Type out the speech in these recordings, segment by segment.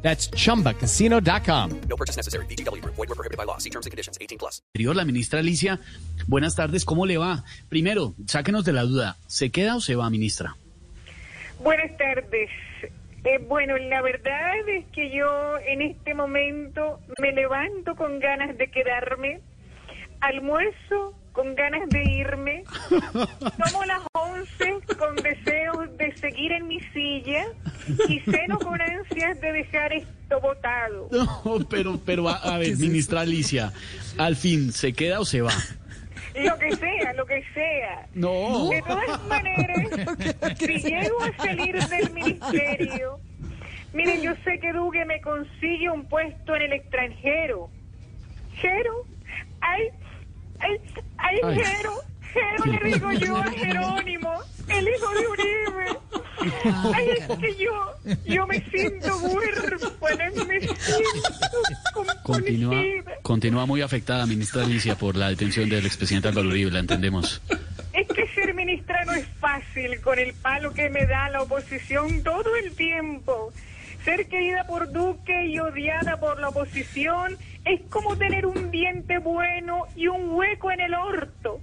That's chumbacasino.com. No purchase necessary. BGW. Void were prohibited by law. See terms and conditions. 18 plus. La ministra Alicia, buenas tardes, ¿cómo le va? Primero, sáquenos de la duda, ¿se queda o se va, ministra? Buenas tardes. Eh, bueno, la verdad es que yo en este momento me levanto con ganas de quedarme, almuerzo con ganas de irme, tomo las once con deseos de seguir en mi silla y ceno con ansias de dejar esto botado. No, pero, pero, a, a ver, ministra Alicia, al fin, ¿se queda o se va? Lo que sea, lo que sea. No. De todas maneras, si llego a salir del ministerio, miren, yo sé que Duque me consigue un puesto en el extranjero. Jero, ay, ay, ay, Ay. Jero, Jero le digo yo a Jerónimo, el hijo de Uribe. Ay, es que yo, yo me siento huérfana, me siento Continúa, continúa muy afectada, ministra Alicia, por la detención del expresidente Álvaro Uribe, la entendemos. Es que ser ministra no es fácil con el palo que me da la oposición todo el tiempo. Ser querida por Duque y odiada por la oposición es como tener un diente bueno y un hueco en el orto.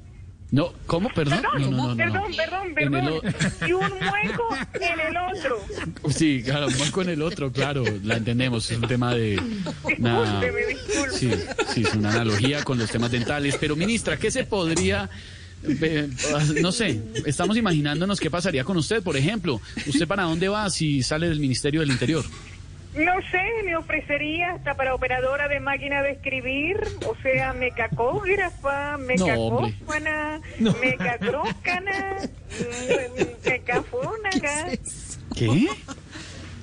No, ¿cómo? Perdón. Perdón, No, no, no, no. perdón, perdón, En. Y un hueco en el otro. Sí, claro, más con el otro, claro, la entendemos, es un tema de... una-. Sí, sí, es una analogía con los temas dentales. Pero, ministra, ¿qué se podría... no sé, estamos imaginándonos qué pasaría con usted, por ejemplo. ¿Usted para dónde va si sale del Ministerio del Interior? No sé, me ofrecería hasta para operadora de máquina de escribir, o sea, mecacógrafa, mecacófana, mecacrócana, mm, mecafónaga. ¿Qué?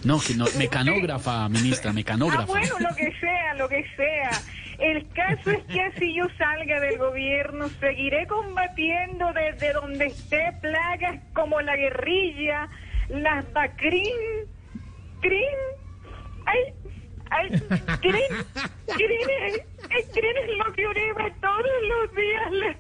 No, que no, mecanógrafa, ministra, Ah, mecanógrafa. bueno, lo que sea, lo que sea. El caso es que así yo salga del gobierno, seguiré combatiendo desde donde esté plagas como la guerrilla, las bacrín, crin, ay, ay, crin, crin, crin es lo que Uribe todos los días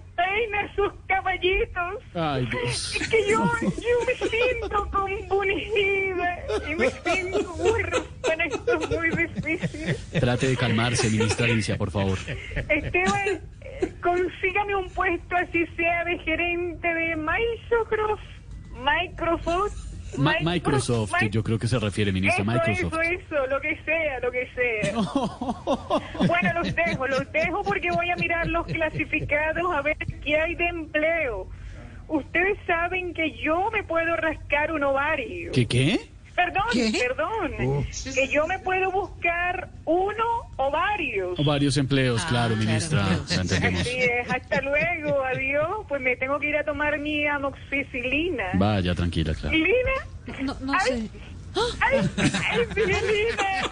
caballitos. Ay, Dios. Es que yo, yo me siento compungida y me siento huérfana, esto es muy difícil. Trate de calmarse, ministra Alicia, por favor. Esteban, consígame un puesto así sea de gerente de Microsoft, Microsoft, Ma- Microsoft, Mi- yo creo que se refiere, ministra, eso, Microsoft. Eso, eso, lo que sea, lo que sea. Bueno, los dejo, los dejo porque voy a mirar los clasificados a ver qué hay de empleo. Ustedes saben que yo me puedo rascar un ovario. ¿Qué qué? Perdón, perdón. Que yo me puedo buscar uno o varios. Varios empleos, claro, ministra. Así es, hasta luego, adiós. Pues me tengo que ir a tomar mi amoxicilina. Vaya, tranquila, claro. ¿Lina? No, no sé. Ay, ay, sí, Lina.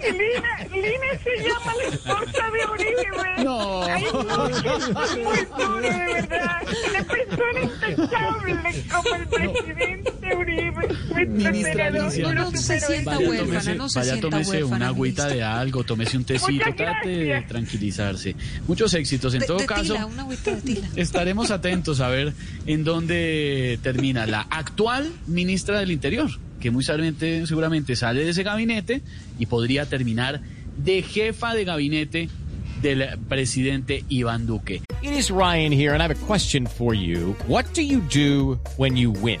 Lina, Lina se llama la esposa de Uribe. No. Ay, no, es muy duro, de verdad. Una persona intachable como el presidente Uribe. Ministra Alicia. uno No se sienta huérfana, tómese, no se vaya, sienta tómese huérfana, una agüita ministra. de algo, tómese un tecito, trate de tranquilizarse. Muchos éxitos. En De- todo de caso, tila, una agüita de tila. estaremos atentos a ver en dónde termina la actual ministra del Interior, que muy seguramente, seguramente sale de ese gabinete y podría terminar de jefa de gabinete del presidente Iván Duque. It is Ryan here, and I have a question for you. What do you do when you win?